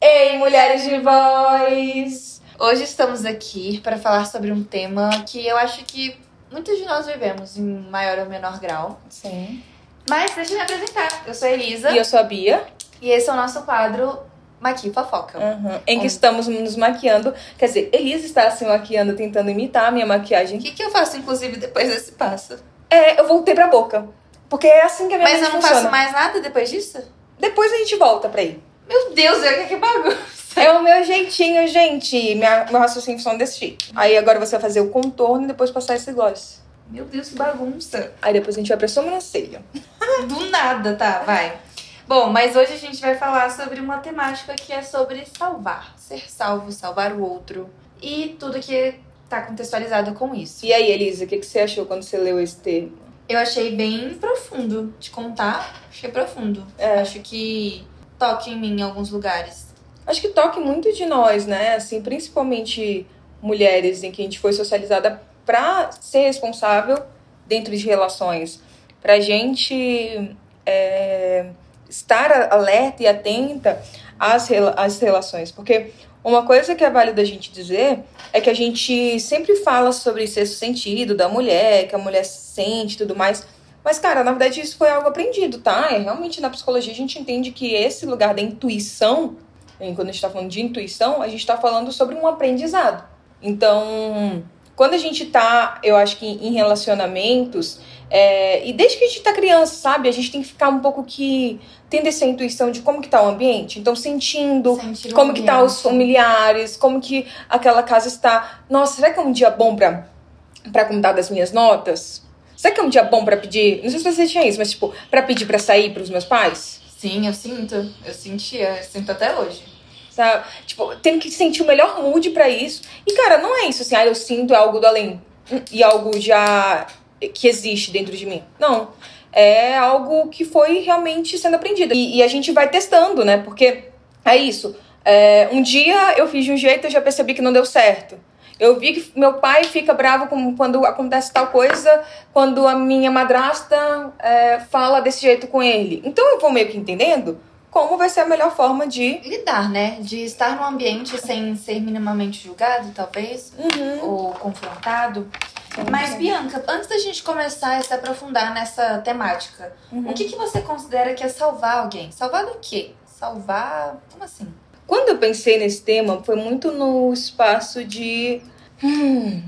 Ei, mulheres de voz! Hoje estamos aqui para falar sobre um tema que eu acho que muitos de nós vivemos em maior ou menor grau. Sim. Mas deixa eu me apresentar. Eu sou a Elisa E eu sou a Bia, e esse é o nosso quadro Maqui Fofoca. uhum, em que Onde? estamos nos maquiando. Quer dizer, Elisa está se maquiando, tentando imitar a minha O maquiagem. que, que eu faço, inclusive, depois desse passo? É, eu voltei pra boca. Porque é assim que a minha Mas eu não funciona. faço mais nada depois disso? Depois a gente volta pra aí. Meu Deus, olha que bagunça. É o meu jeitinho, gente. Minha, meu raciocínio funciona desse jeito. Aí agora você vai fazer o contorno e depois passar esse gloss. Meu Deus, que bagunça. Aí depois a gente vai pra sobrancelha. Do nada, tá? Vai. Bom, mas hoje a gente vai falar sobre uma temática que é sobre salvar. Ser salvo, salvar o outro. E tudo que tá contextualizado com isso. E aí, Elisa, o que, que você achou quando você leu esse termo? Eu achei bem profundo de contar. Achei profundo. É. Acho que toca em mim em alguns lugares. Acho que toque muito de nós, né? Assim, principalmente mulheres em que a gente foi socializada pra ser responsável dentro de relações. Pra gente é, estar alerta e atenta às, às relações. Porque uma coisa que é válido a gente dizer é que a gente sempre fala sobre sexto sentido da mulher, que a mulher sente e tudo mais. Mas, cara, na verdade isso foi algo aprendido, tá? É, realmente na psicologia a gente entende que esse lugar da intuição, quando a gente tá falando de intuição, a gente tá falando sobre um aprendizado. Então, quando a gente tá, eu acho que em relacionamentos, é, e desde que a gente tá criança, sabe? A gente tem que ficar um pouco que tendo essa intuição de como que tá o ambiente. Então, sentindo Sentir como que tá os familiares, como que aquela casa está. Nossa, será que é um dia bom pra, pra contar das minhas notas? Será que é um dia bom pra pedir? Não sei se você tinha isso, mas tipo, pra pedir pra sair pros meus pais? Sim, eu sinto. Eu sentia. Eu sinto até hoje. Sabe? Tipo, tendo que sentir o melhor mood pra isso. E, cara, não é isso assim, ah, eu sinto algo do além. E algo já que existe dentro de mim. Não. É algo que foi realmente sendo aprendido. E, e a gente vai testando, né? Porque é isso. É, um dia eu fiz de um jeito e eu já percebi que não deu certo. Eu vi que meu pai fica bravo com, quando acontece tal coisa, quando a minha madrasta é, fala desse jeito com ele. Então eu vou meio que entendendo como vai ser a melhor forma de Lidar, né? De estar num ambiente sem ser minimamente julgado, talvez. Ou confrontado. Mas, Bianca, antes da gente começar a se aprofundar nessa temática, o que, que você considera que é salvar alguém? Salvar do quê? Salvar. Como assim? Quando eu pensei nesse tema, foi muito no espaço de. Hum,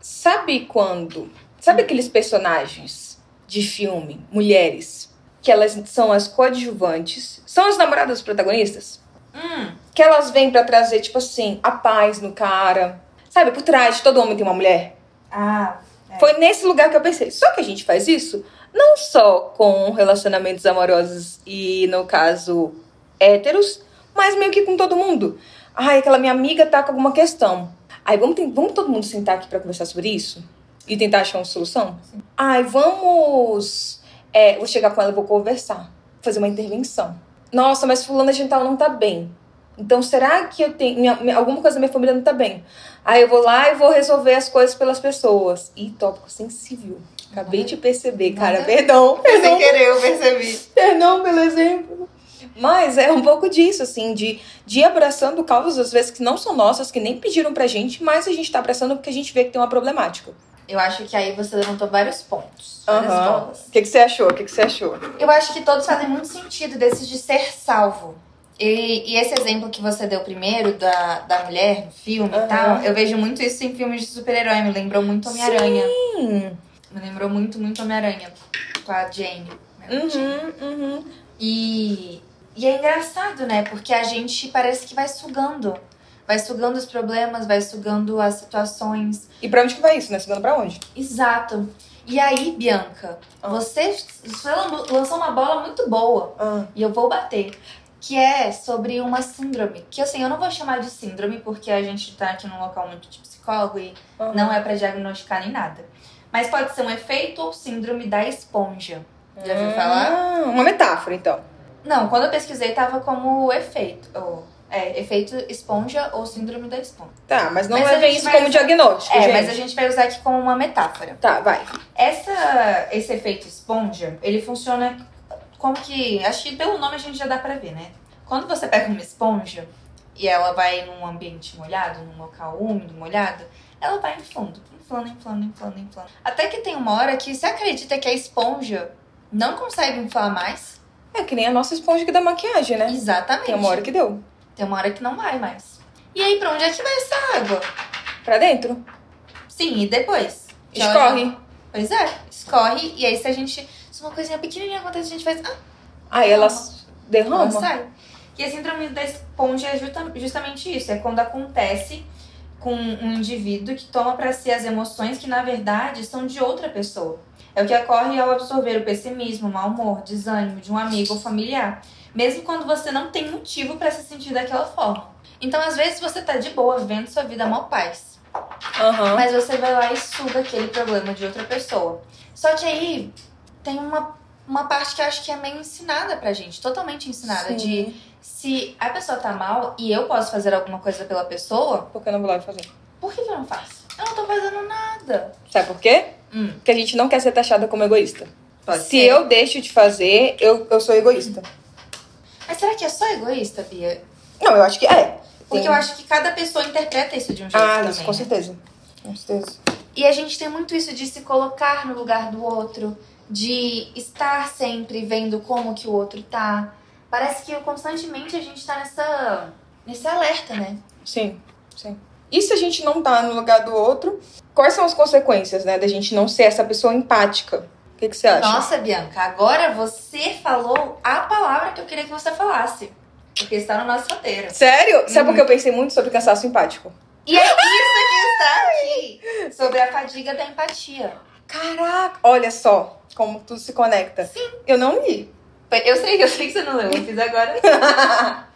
sabe quando? Sabe aqueles personagens de filme, mulheres, que elas são as coadjuvantes, são as namoradas dos protagonistas? Hum, Que elas vêm pra trazer, tipo assim, a paz no cara. Sabe, por trás de todo homem tem uma mulher. Ah, Foi nesse lugar que eu pensei. Só que a gente faz isso não só com relacionamentos amorosos e, no caso, héteros, mas meio que com todo mundo. Ai, aquela minha amiga tá com alguma questão. Ai, vamos, vamos todo mundo sentar aqui pra conversar sobre isso? E tentar achar uma solução? Ai, vamos. É, vou chegar com ela e vou conversar. Fazer uma intervenção. Nossa, mas fulana de tal não tá bem. Então, será que eu tenho. minha- minha- alguma coisa da minha família não tá bem? Aí eu vou lá e vou resolver as coisas pelas pessoas. Ih, tópico sensível. Acabei de perceber, cara. Perdão, perdão. querer, eu percebi. Perdão pelo exemplo. Mas é um pouco disso, assim, de, de ir abraçando causas, às vezes, que não são nossas, que nem pediram pra gente, mas a gente tá abraçando porque a gente vê que tem uma problemática. Eu acho que aí você levantou vários pontos, várias bolas. O que, que você achou? O que, que você achou? Eu acho que todos fazem muito sentido desses de ser salvo. E, e esse exemplo que você deu primeiro, da, da mulher no filme Aham. e tal, eu vejo muito isso em filmes de super-herói. Me lembrou muito Homem-Aranha. Sim. Me lembrou muito, muito Homem-Aranha. Com a Jane. Mary Jane. Uhum, uhum. E, e é engraçado, né? Porque a gente parece que vai sugando. Vai sugando os problemas, vai sugando as situações. E pra onde que vai isso, né? Segunda pra onde? Exato. E aí, Bianca, Ah. você, você lançou uma bola muito boa. Ah, e eu vou bater. Que é sobre uma síndrome. Que assim, eu não vou chamar de síndrome porque a gente tá aqui num local muito de psicólogo e aham. não é pra diagnosticar nem nada. Mas pode ser um efeito ou síndrome da esponja. Já ouviu falar? Ah, uma metáfora, então. Não, quando eu pesquisei tava como efeito. Ou É, efeito esponja ou síndrome da esponja. Tá, mas não Mas é gente isso como usar- diagnóstico, É, gente. mas a gente vai usar aqui como uma metáfora. Tá, vai. Essa, esse efeito esponja, ele funciona como que. Acho que pelo nome a gente já dá pra ver, né? Quando você pega uma esponja e ela vai num ambiente molhado, num local úmido, molhado, ela vai inflando, inflando, inflando, inflando, inflando. Até que tem uma hora que você acredita que a esponja não consegue inflar mais. É que nem a nossa esponja aqui da maquiagem, né? Exatamente. Tem uma hora que deu. Tem uma hora que não vai mais. E aí, pra onde é que vai essa água? Pra dentro. Sim, e depois? Já- Escorre. Pois é, escorre. E aí, se a gente. Se uma coisinha pequenininha acontece, a gente faz. Ah, Aí ela Ela derrama. sai. E a síndrome da esponja é justa- justamente isso. É quando acontece com um indivíduo que toma pra si as emoções que, na verdade, são de outra pessoa. É o que ocorre ao absorver o pessimismo, o mau humor, desânimo de um amigo ou familiar. Mesmo quando você não tem motivo pra se sentir daquela forma. Então, às vezes, você tá de boa, vivendo sua vida mó paz. Aham. Mas você vai lá e suga aquele problema de outra pessoa. Só que aí tem uma, uma parte que eu acho que é meio ensinada pra gente, totalmente ensinada, Sim. de se a pessoa tá mal e eu posso fazer alguma coisa pela pessoa, Por que eu não vou lá fazer? por que, que eu não faço? Eu não tô fazendo nada. Sabe por quê? Hum, Porque a gente não quer ser taxada como egoísta. pode Se ser. eu deixo de fazer, eu, eu sou egoísta. Mas será que é só egoísta, Bia? Não, eu acho que é. Porque Tem- eu acho que cada pessoa interpreta isso de um jeito Ah, também. isso, com né? certeza. Com certeza. E a gente tem muito isso de se colocar no lugar do outro, de estar sempre vendo como que o outro tá. Parece que constantemente a gente tá nessa nesse alerta, né? Sim, sim. E se a gente não tá no lugar do outro, quais são as consequências, né, da gente não ser essa pessoa empática? O que, que você acha? Nossa, Bianca, agora você falou a palavra que eu queria que você falasse. Porque está no nosso roteiro. Sério? Sabe Uhum. por que eu pensei muito sobre cansaço empático? E é isso que está aqui! Sobre a fadiga da empatia. Caraca! Olha só como tudo se conecta. Sim. Eu não li. Eu sei, eu sei que você não leu, eu fiz agora.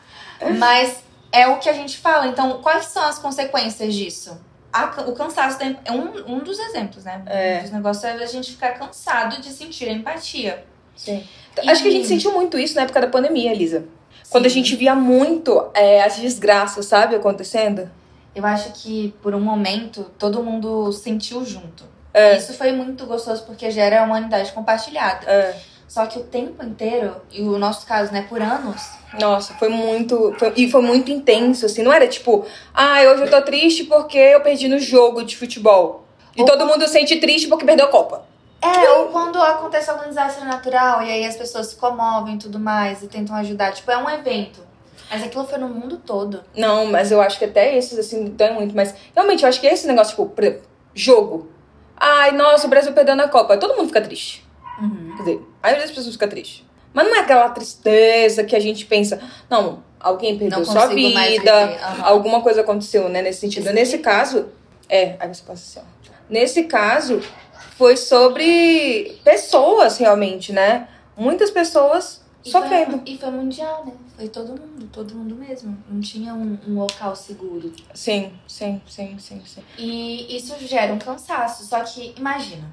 Mas é o que a gente fala. Então, quais são as consequências disso? A o cansaço é um, um dos exemplos, né? É. Um dos negócios é a gente ficar cansado de sentir a empatia. Sim. E- Acho que a gente sentiu muito isso na época da pandemia, Elisa. Quando a gente via muito é, as desgraças, sabe, acontecendo. Eu acho que por um momento todo mundo sentiu junto. É. Isso foi muito gostoso porque gera a humanidade compartilhada. É. Só que o tempo inteiro, e o nosso caso, né, por anos, Nossa, foi muito. foi- e foi muito intenso, assim. Não era tipo, ah, hoje eu tô triste porque eu perdi no jogo de futebol. E Ou- todo mundo sente triste porque perdeu a Copa. É, ou quando acontece algum desastre natural e aí as pessoas se comovem e tudo mais e tentam ajudar. Tipo, é um evento. Mas aquilo foi no mundo todo. Não, mas eu acho que até esses, assim, dão muito. Mas realmente, eu acho que esse negócio, tipo, jogo. Ai, nossa, o Brasil perdeu na Copa. Todo mundo fica triste. Quer dizer, a maioria das pessoas fica triste. Mas não é aquela tristeza que a gente pensa, não, alguém perdeu Não sua vida. Aham. alguma coisa aconteceu, né, nesse sentido. Esse Nesse caso, é, aí você passa assim, ó. Nesse caso, foi sobre pessoas, realmente, né? Muitas pessoas E sofrendo. Foi, e foi mundial, né? Foi todo mundo, todo mundo mesmo. Não tinha um, um local seguro. Sim, sim, sim, sim, sim. E isso gera um cansaço. Só que, imagina,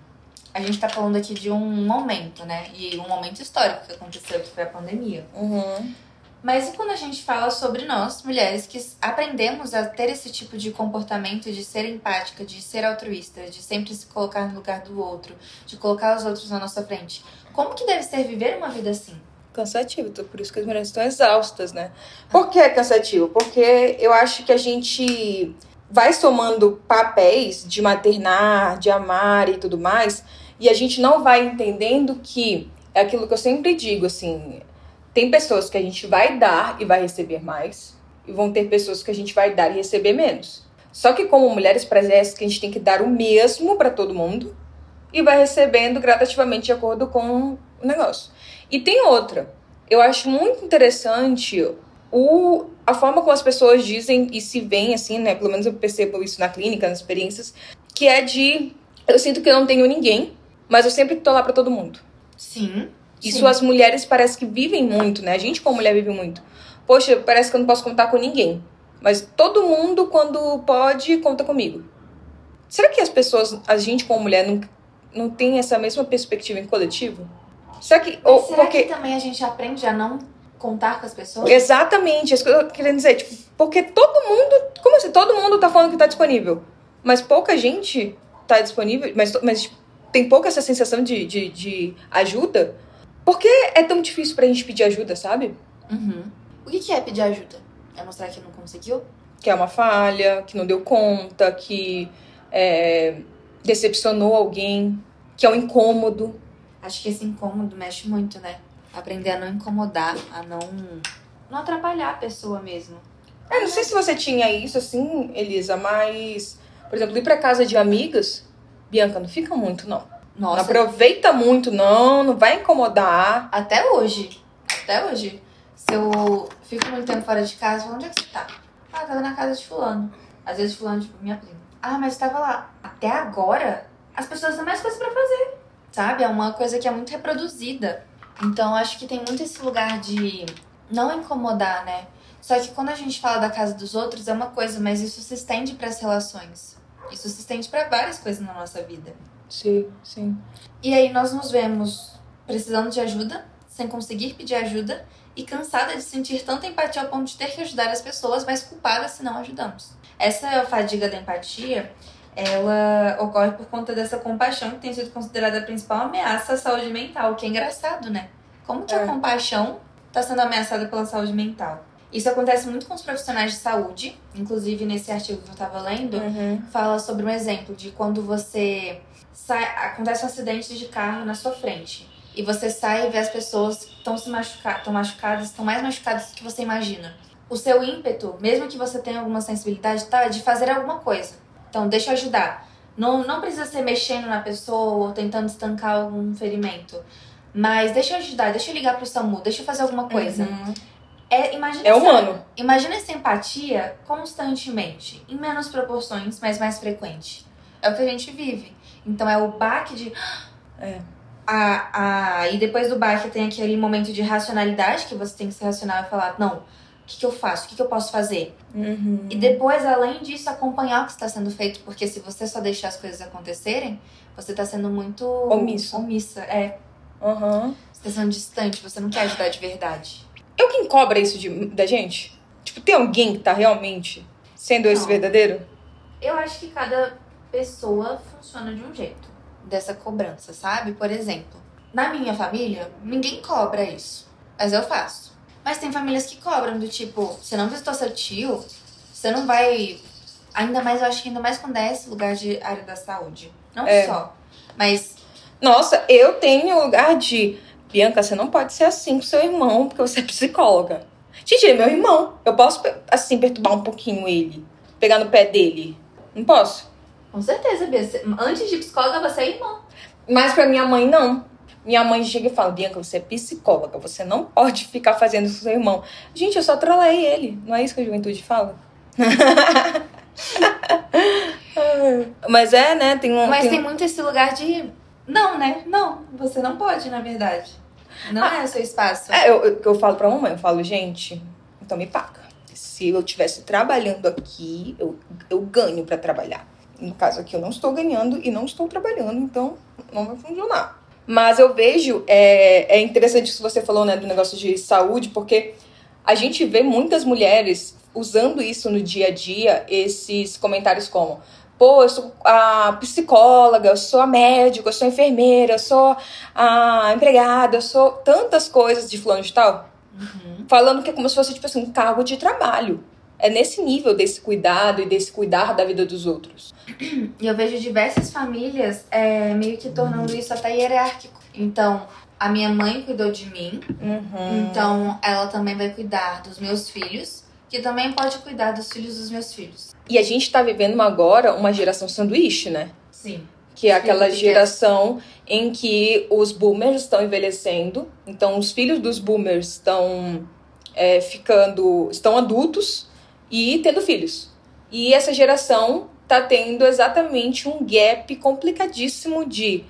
a gente tá falando aqui de um momento, né? E um momento histórico que aconteceu, que foi a pandemia. Uhum. Mas e quando a gente fala sobre nós, mulheres, que aprendemos a ter esse tipo de comportamento de ser empática, de ser altruísta, de sempre se colocar no lugar do outro, de colocar os outros na nossa frente? Como que deve ser viver uma vida assim? Cansativo, por isso que as mulheres estão exaustas, né? Por que é cansativo? Porque eu acho que a gente vai somando papéis de maternar, de amar e tudo mais, e a gente não vai entendendo que é aquilo que eu sempre digo, assim, tem pessoas que a gente vai dar e vai receber mais, e vão ter pessoas que a gente vai dar e receber menos. Só que como mulheres parece que a gente tem que dar o mesmo para todo mundo e vai recebendo gradativamente de acordo com o negócio. E tem outra. Eu acho muito interessante o, a forma como as pessoas dizem e se veem assim, né? Pelo menos eu percebo isso na clínica, nas experiências, que é de eu sinto que eu não tenho ninguém, mas eu sempre tô lá para todo mundo. Sim. Isso as mulheres parece que vivem muito, né? A gente como mulher vive muito. Poxa, parece que eu não posso contar com ninguém. Mas todo mundo, quando pode, conta comigo. Será que as pessoas, a gente como mulher, não, não tem essa mesma perspectiva em coletivo? Será que. Ou, Será porque. que também a gente aprende a não contar com as pessoas? Exatamente, isso que eu tô querendo dizer. Tipo, porque todo mundo. Como assim? Todo mundo tá falando que tá disponível. Mas pouca gente tá disponível. Mas, mas tem pouca essa sensação de, de, de ajuda. Por que é tão difícil pra gente pedir ajuda, sabe? Uhum. O que que é pedir ajuda? É mostrar que não conseguiu? Que é uma falha, que não deu conta, que é, decepcionou alguém, que é um incômodo. Acho que esse incômodo mexe muito, né? Aprender a não incomodar, a não, não atrapalhar a pessoa mesmo. É, não sei se você tinha isso assim, Elisa, mas, por exemplo, ir pra casa de amigas, Bianca, não fica muito, não. Não Nossa, aproveita muito, não, não vai incomodar. até hoje. Até hoje. Se eu fico muito tempo fora de casa, eu falo, onde é que você tá? Ah, tava na casa de fulano. Às vezes fulano, tipo, minha prima. Ah, mas tava lá. Até agora, as pessoas têm mais coisas pra fazer. Sabe? É uma coisa que é muito reproduzida. Então, acho que tem muito esse lugar de não incomodar, né? Só que quando a gente fala da casa dos outros é uma coisa, mas isso se estende pras relações. Isso se estende pra várias coisas na nossa vida. Sim, sim. E aí nós nos vemos precisando de ajuda, sem conseguir pedir ajuda e cansada de sentir tanta empatia ao ponto de ter que ajudar as pessoas, mas culpada se não ajudamos. Essa fadiga da empatia, ela ocorre por conta dessa compaixão que tem sido considerada a principal ameaça à saúde mental, o que é engraçado, né? Como que É. a compaixão está sendo ameaçada pela saúde mental? Isso acontece muito com os profissionais de saúde, inclusive nesse artigo que eu estava lendo, Uhum. fala sobre um exemplo de quando você sai, acontece um acidente de carro na sua frente e você sai e vê as pessoas que estão se machucar, estão machucadas, estão mais machucadas do que você imagina. O seu ímpeto, mesmo que você tenha alguma sensibilidade, tá, é de fazer alguma coisa. Então, deixa eu ajudar. Não, não precisa ser mexendo na pessoa ou tentando estancar algum ferimento. Mas deixa eu ajudar, deixa eu ligar pro SAMU, deixa eu fazer alguma coisa. Uhum. É, imagina É essa- humano. Imagina essa empatia constantemente, em menos proporções, mas mais frequente. É o que a gente vive. Então é o baque de. É. A, a, e depois do baque tem aquele momento de racionalidade que você tem que se racional e falar: não, que, que eu faço? O que, que eu posso fazer? Uhum. E depois, além disso, acompanhar o que está sendo feito, porque se você só deixar as coisas acontecerem, você está sendo muito. Omisso. Omissa, é. Uhum. Você está sendo distante, você não quer ajudar de verdade. É o quem cobra isso de, da gente? Tipo, tem alguém que tá realmente sendo esse Não. verdadeiro? Eu acho que cada pessoa funciona de um jeito dessa cobrança, sabe? Por exemplo, na minha família, ninguém cobra isso, mas eu faço. Mas tem famílias que cobram, do tipo, você não visitou seu tio, você não vai. Ainda mais, eu acho que ainda mais quando é esse lugar de área da saúde. Não É. só. Mas Nossa, eu tenho lugar de. Bianca, você não pode ser assim com seu irmão, porque você é psicóloga. Ele é meu irmão. Eu posso, assim, perturbar um pouquinho ele. Pegar no pé dele. Não posso? com certeza, Bia, antes de psicóloga, você é irmã. Mas pra minha mãe, não. Minha mãe chega e fala: Bianca, você é psicóloga, você não pode ficar fazendo isso com seu irmão. Gente, eu só trolei ele. Não é isso que a juventude fala? Mas é, né? Tem um. Mas tem tem muito esse lugar de. Não, né? Não, você não pode, na verdade. Não é o seu espaço. É, eu, eu, eu falo pra mamãe, eu falo, gente, então me paga. Se eu estivesse trabalhando aqui, eu, eu ganho pra trabalhar. No caso aqui, eu não estou ganhando e não estou trabalhando, então não vai funcionar. Mas eu vejo, é, é interessante isso que você falou, né, do negócio de saúde, porque a gente vê muitas mulheres usando isso no dia a dia, esses comentários como pô, eu sou a psicóloga, eu sou a médica, eu sou a enfermeira, eu sou a empregada, eu sou tantas coisas de fulano de tal, Uhum. falando que é como se fosse, tipo assim, um cargo de trabalho. É nesse nível desse cuidado e desse cuidar da vida dos outros. E eu vejo diversas famílias é, meio que tornando isso até hierárquico. Então, a minha mãe cuidou de mim, Uhum. então ela também vai cuidar dos meus filhos, que também pode cuidar dos filhos dos meus filhos. E a gente tá vivendo agora uma geração sanduíche, né? Sim. Que é aquela geração em que os boomers estão envelhecendo, então os filhos dos boomers estão é, ficando, estão adultos e tendo filhos. E essa geração tá tendo exatamente um gap complicadíssimo de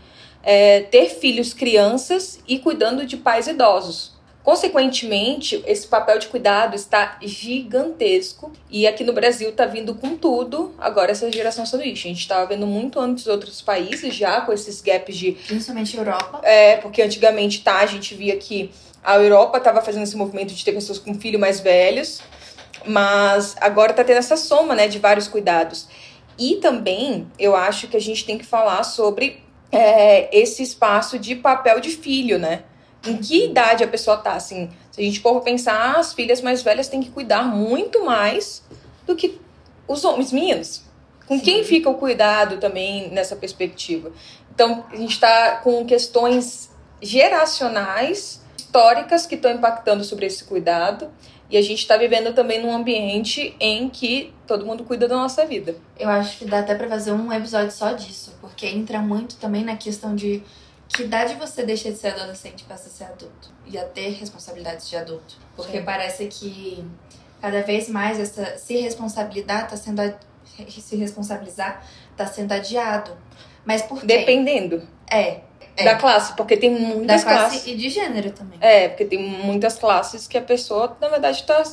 é, ter filhos crianças e cuidando de pais idosos. Consequentemente, esse papel de cuidado está gigantesco e aqui no Brasil tá vindo com tudo agora essa geração sanduíche. A gente estava vendo muito antes outros países já com esses gaps de Principalmente Europa. é, porque antigamente, tá, a gente via que a Europa estava fazendo esse movimento de ter pessoas com filho mais velhos, mas agora tá tendo essa soma, né, de vários cuidados. E também, eu acho que a gente tem que falar sobre é, esse espaço de papel de filho, né? Em que idade a pessoa tá, assim, se a gente for pensar, as filhas mais velhas têm que cuidar muito mais do que os homens meninos. Com Sim. quem fica o cuidado também nessa perspectiva? Então, a gente está com questões geracionais, históricas, que estão impactando sobre esse cuidado. E a gente está vivendo também num ambiente em que todo mundo cuida da nossa vida. Eu acho que dá até pra fazer um episódio só disso, porque entra muito também na questão de que idade você deixa de ser adolescente pra ser adulto e a ter responsabilidades de adulto. Porque Sim. parece que cada vez mais essa se responsabilizar tá sendo a- se responsabilizar tá sendo adiado. Mas por quê? Dependendo É, É. da classe, porque tem da muitas classe classes. e de gênero também. É, porque tem muitas classes que a pessoa, na verdade, tá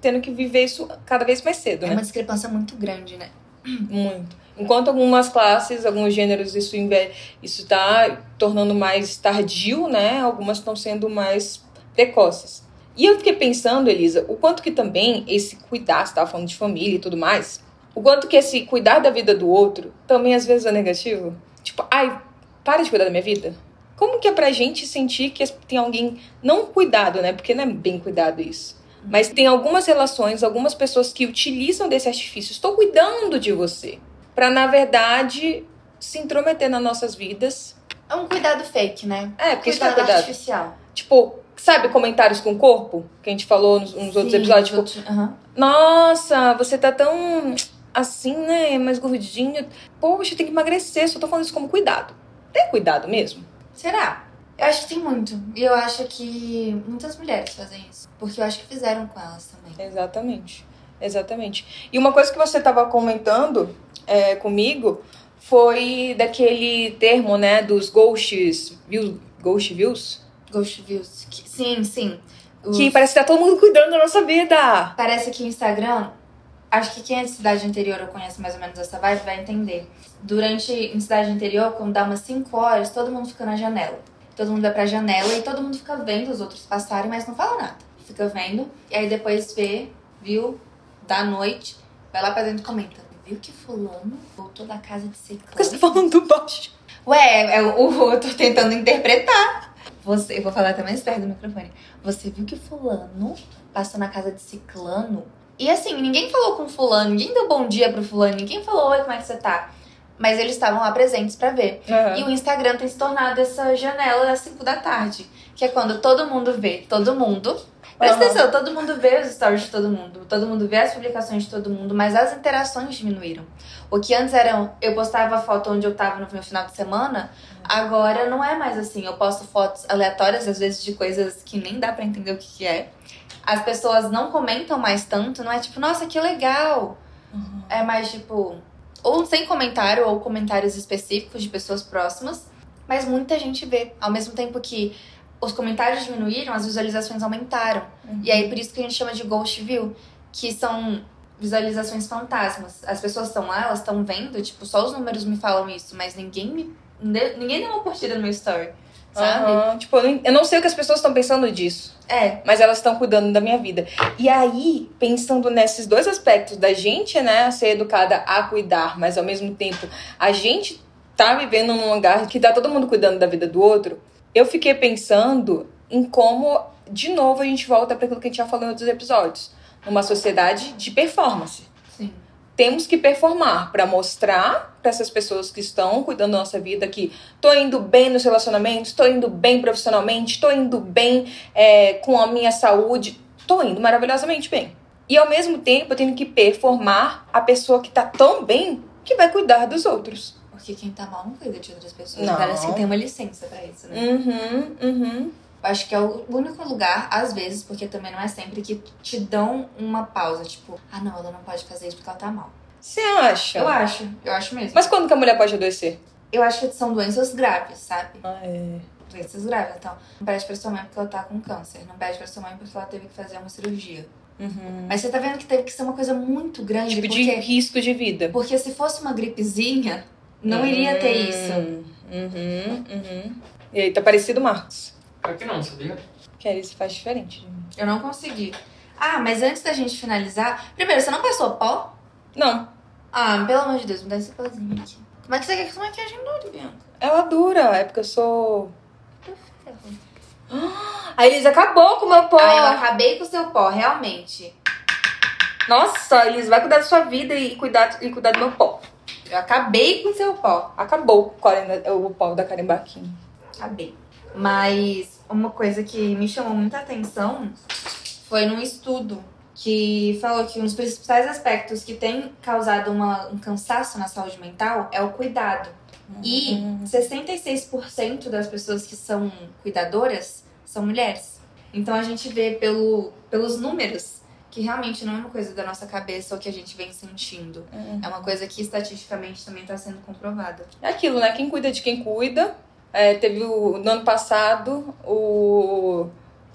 tendo que viver isso cada vez mais cedo, É né? uma discrepância muito grande, né? Muito. Enquanto algumas classes, alguns gêneros, isso, inve- isso tá tornando mais tardio, né? Algumas estão sendo mais precoces. E eu fiquei pensando, Elisa, o quanto que também esse cuidar, você tava falando de família e tudo mais, o quanto que esse cuidar da vida do outro também às vezes é negativo. Tipo, ai, para de cuidar da minha vida. Como que é pra gente sentir que tem alguém não cuidado, né? Porque não é bem cuidado isso. Mas tem algumas relações, algumas pessoas que utilizam desse artifício. Estou cuidando de você. Pra, na verdade, se intrometer nas nossas vidas. É um cuidado fake, né? É, porque isso não é cuidado cuidado. artificial. Tipo, sabe comentários com o corpo? Que a gente falou nos, nos outros Sim, episódios. nos Tipo, outros- nossa, você tá tão assim, né? Mais gordinha. Poxa, tem que emagrecer. Só tô falando isso como cuidado. É cuidado mesmo? Será? Eu acho que tem muito. E eu acho que muitas mulheres fazem isso. Porque eu acho que fizeram com elas também. Exatamente. Exatamente. E uma coisa que você estava comentando é, comigo foi daquele termo, né, dos ghosts, views, ghost views, Ghost views. Que- sim, sim. Os- que parece que tá todo mundo cuidando da nossa vida. Parece que o Instagram. Acho que quem é de cidade interior ou conhece mais ou menos essa vibe vai entender. Durante em cidade interior, quando dá umas 5 horas, todo mundo fica na janela. Todo mundo vai pra janela e todo mundo fica vendo os outros passarem, mas não fala nada. Fica vendo, e aí depois vê, viu, da noite, vai lá pra dentro e comenta. Viu que fulano voltou da casa de Por que você ciclano? tá falando baixo? Ué, é o, eu tô tentando interpretar. Você, eu vou falar até mais perto do microfone. Você viu que fulano passou na casa de ciclano? E assim, ninguém falou com fulano, ninguém deu bom dia pro fulano, ninguém falou, oi, como é que você tá? Mas eles estavam lá presentes pra ver. E o Instagram tem se tornado essa janela às 5 da tarde. Que é quando todo mundo vê todo mundo. Presta Aham. atenção, todo mundo vê os stories de todo mundo. Todo mundo vê as publicações de todo mundo. Mas as interações diminuíram. O que antes eram... Eu postava foto onde eu tava no meu final de semana. Agora não é mais assim. Eu posto fotos aleatórias, às vezes, de coisas que nem dá pra entender o que, que é. As pessoas não comentam mais tanto. Não é tipo, nossa, que legal. É mais tipo... Ou sem comentário, ou comentários específicos de pessoas próximas. Mas muita gente vê. Ao mesmo tempo que os comentários diminuíram, as visualizações aumentaram. E aí, por isso que a gente chama de ghost view. Que são visualizações fantasmas. As pessoas estão lá, elas estão vendo, tipo, só os números me falam isso. Mas ninguém me... Ninguém deu uma curtida no meu story. Sabe? Aham. Tipo, eu não- eu não sei o que as pessoas estão pensando disso. É. mas elas estão cuidando da minha vida. E aí, pensando nesses dois aspectos da gente, né, ser educada a cuidar, mas ao mesmo tempo a gente tá vivendo num lugar que tá todo mundo cuidando da vida do outro, eu fiquei pensando em como, de novo, a gente volta para aquilo que a gente já falou em outros episódios, numa sociedade de performance. Temos que performar para mostrar para essas pessoas que estão cuidando da nossa vida que tô indo bem nos relacionamentos, tô indo bem profissionalmente, tô indo bem é, com a minha saúde, tô indo maravilhosamente bem. E ao mesmo tempo eu tenho que performar a pessoa que tá tão bem que vai cuidar dos outros. Porque quem tá mal não cuida de outras pessoas. Não. Parece que tem uma licença pra isso, né? Uhum, uhum. Eu Acho que é o único lugar, às vezes, porque também não é sempre, que te dão uma pausa. Tipo, ah, não, ela não pode fazer isso porque ela tá mal. Você acha? Eu acho, eu acho mesmo. Mas quando que a mulher pode adoecer? Eu acho que são doenças graves, sabe? Ah, é. doenças graves, então não pede pra sua mãe porque ela tá com câncer, não pede pra sua mãe porque ela teve que fazer uma cirurgia. Mas você tá vendo que teve que ser uma coisa muito grande, Tipo, porque, de risco de vida. porque se fosse uma gripezinha, não iria ter isso. Hum, Uhum, uhum. E aí, tá parecido, Marcos? Claro que não, sabia? Que aí isso faz diferente de mim. Eu não consegui. Ah, mas antes da gente finalizar, primeiro, você não passou pó? Não, Ah, pelo amor de Deus, me dá esse pozinho aqui. Como é que você quer que essa maquiagem dure, Bianca? ela dura, é porque eu sou. A Elisa acabou com o meu pó. Ah, eu acabei com o seu pó, realmente. Nossa, Elisa vai cuidar da sua vida e cuidar, e cuidar do meu pó. Eu acabei com o seu pó. Acabou com o pó da Karen Barquinho. Acabei. Mas uma coisa que me chamou muita atenção foi num estudo que falou que um dos principais aspectos que tem causado uma- um cansaço na saúde mental é o cuidado. E 66% das pessoas que são cuidadoras são mulheres. Então a gente vê pelo, pelos números que realmente não é uma coisa da nossa cabeça ou que a gente vem sentindo. É uma coisa que estatisticamente também está sendo comprovada. É aquilo, né? Quem cuida de quem cuida. É, teve o, no ano passado o,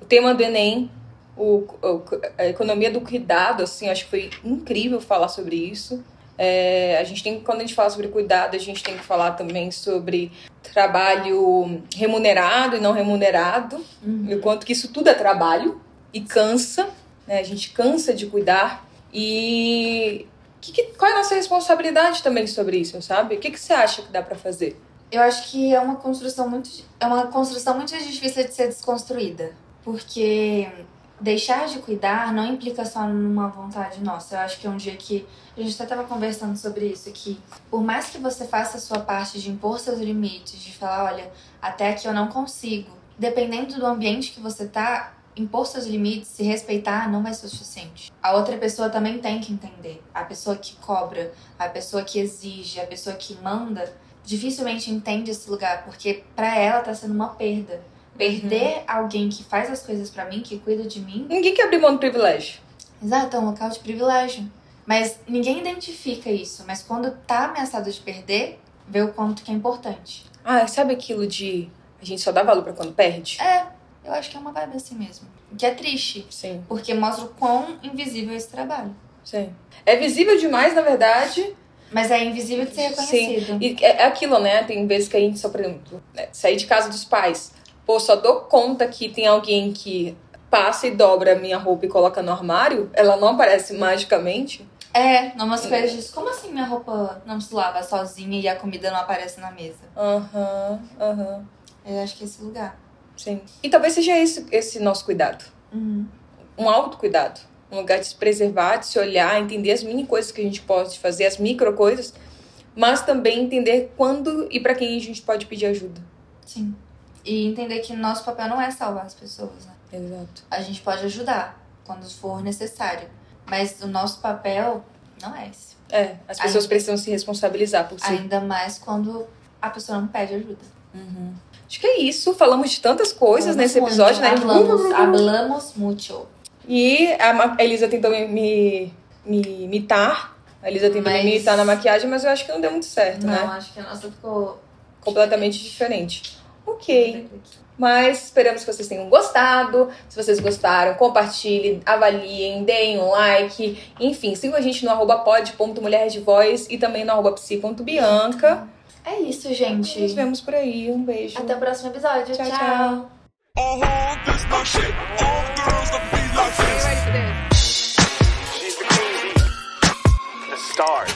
o tema do Enem, o, o- a economia do cuidado, assim, acho que foi incrível falar sobre isso. É, a gente tem, quando a gente fala sobre cuidado, a gente tem que falar também sobre trabalho remunerado e não remunerado, e o quanto que isso tudo é trabalho e cansa, né? A gente cansa de cuidar. E que, que- qual é a nossa responsabilidade também sobre isso, sabe? O que, que você acha que dá pra fazer? Eu acho que é uma construção muito é uma construção muito difícil de ser desconstruída, porque deixar de cuidar não implica só numa vontade nossa. Eu acho que é um dia que a gente até estava conversando sobre isso que por mais que você faça a sua parte de impor seus limites, de falar, olha, até aqui eu não consigo, dependendo do ambiente que você tá, impor seus limites, se respeitar, não vai ser o suficiente. A outra pessoa também tem que entender. A pessoa que cobra, a pessoa que exige, a pessoa que manda, dificilmente entende esse lugar, porque pra ela tá sendo uma perda. Perder alguém que faz as coisas pra mim, que cuida de mim, Ninguém quer abrir mão do privilégio. exato, é um local de privilégio. Mas ninguém identifica isso. Mas quando tá ameaçado de perder, vê o quanto que é importante. Ah, sabe aquilo de a gente só dá valor pra quando perde? É, eu acho que é uma vibe assim mesmo. O Que é triste, Sim, porque mostra o quão invisível é esse trabalho. sim. É visível demais, na verdade. Mas é invisível de ser reconhecido. E é é aquilo, né? Tem vezes que a gente só, por exemplo, né, sair de casa dos pais. Pô, só dou conta que tem alguém que passa e dobra a minha roupa e coloca no armário. Ela não aparece magicamente. É, numas coisas disso. Como assim minha roupa não se lava sozinha e a comida não aparece na mesa? Aham, aham. Eu acho que é esse lugar. Sim. E talvez seja esse, esse nosso cuidado. Uhum. um autocuidado. Um lugar de se preservar, de se olhar, entender as mini coisas que a gente pode fazer, as micro coisas, mas também entender quando e para quem a gente pode pedir ajuda. Sim. E entender que nosso papel não é salvar as pessoas, né? Exato. A gente pode ajudar quando for necessário. Mas o nosso papel não é esse. É, as pessoas Ainda- precisam se responsabilizar por si. Ainda mais quando a pessoa não pede ajuda. Acho que é isso. Falamos de tantas coisas nesse episódio, né? Hablamos, hablamos muito. E a Elisa tentou me, me, imitar. A Elisa tentou Mas- me imitar na maquiagem, mas eu acho que não deu muito certo, Não, né? acho que a nossa ficou. Completamente diferente. Ok. Mas esperamos que vocês tenham gostado. Se vocês gostaram, compartilhem, avaliem, deem um like. Enfim, sigam a gente no arroba pod.mulherdevoz e também no arroba psi.bianca. É isso, gente. Nos vemos por aí. Um beijo. Até o próximo episódio. Tchau, tchau. tchau. Uh-huh, this my shit. All girls love to be like this. She's the queen bee, the star.